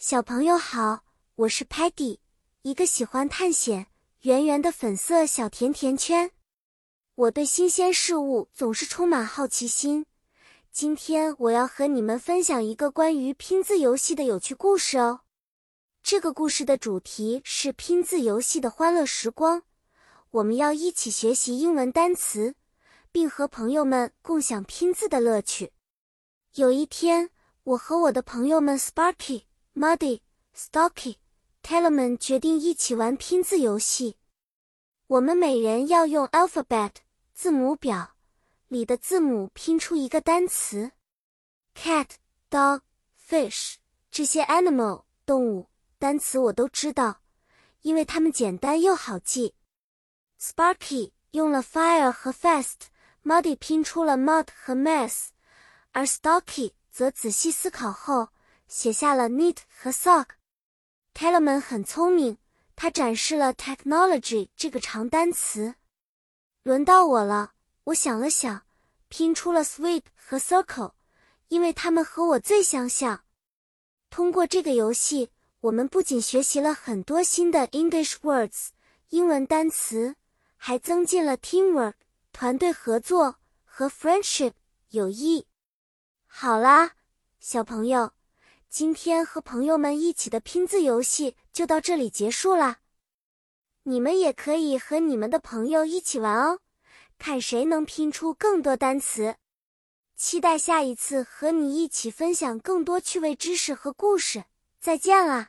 小朋友好，我是 Patty，一个喜欢探险、圆圆的粉色小甜甜圈。我对新鲜事物总是充满好奇心。今天我要和你们分享一个关于拼字游戏的有趣故事哦。这个故事的主题是拼字游戏的欢乐时光。我们要一起学习英文单词，并和朋友们共享拼字的乐趣。有一天，我和我的朋友们 Sparky。Muddy、Stocky、Tellerman 决定一起玩拼字游戏。我们每人要用 alphabet 字母表里的字母拼出一个单词。Cat、Dog、Fish 这些 animal 动物单词我都知道，因为它们简单又好记。Sparky 用了 fire 和 fast，Muddy 拼出了 mud 和 mess，而 Stocky 则仔细思考后。写下了 neat 和 sock。Tellerman 很聪明，他展示了 technology 这个长单词。轮到我了，我想了想，拼出了 sweep 和 circle，因为它们和我最相像。通过这个游戏，我们不仅学习了很多新的 English words 英文单词，还增进了 teamwork 团队合作和 friendship 友谊。好啦，小朋友。今天和朋友们一起的拼字游戏就到这里结束了。你们也可以和你们的朋友一起玩哦，看谁能拼出更多单词。期待下一次和你一起分享更多趣味知识和故事。再见了！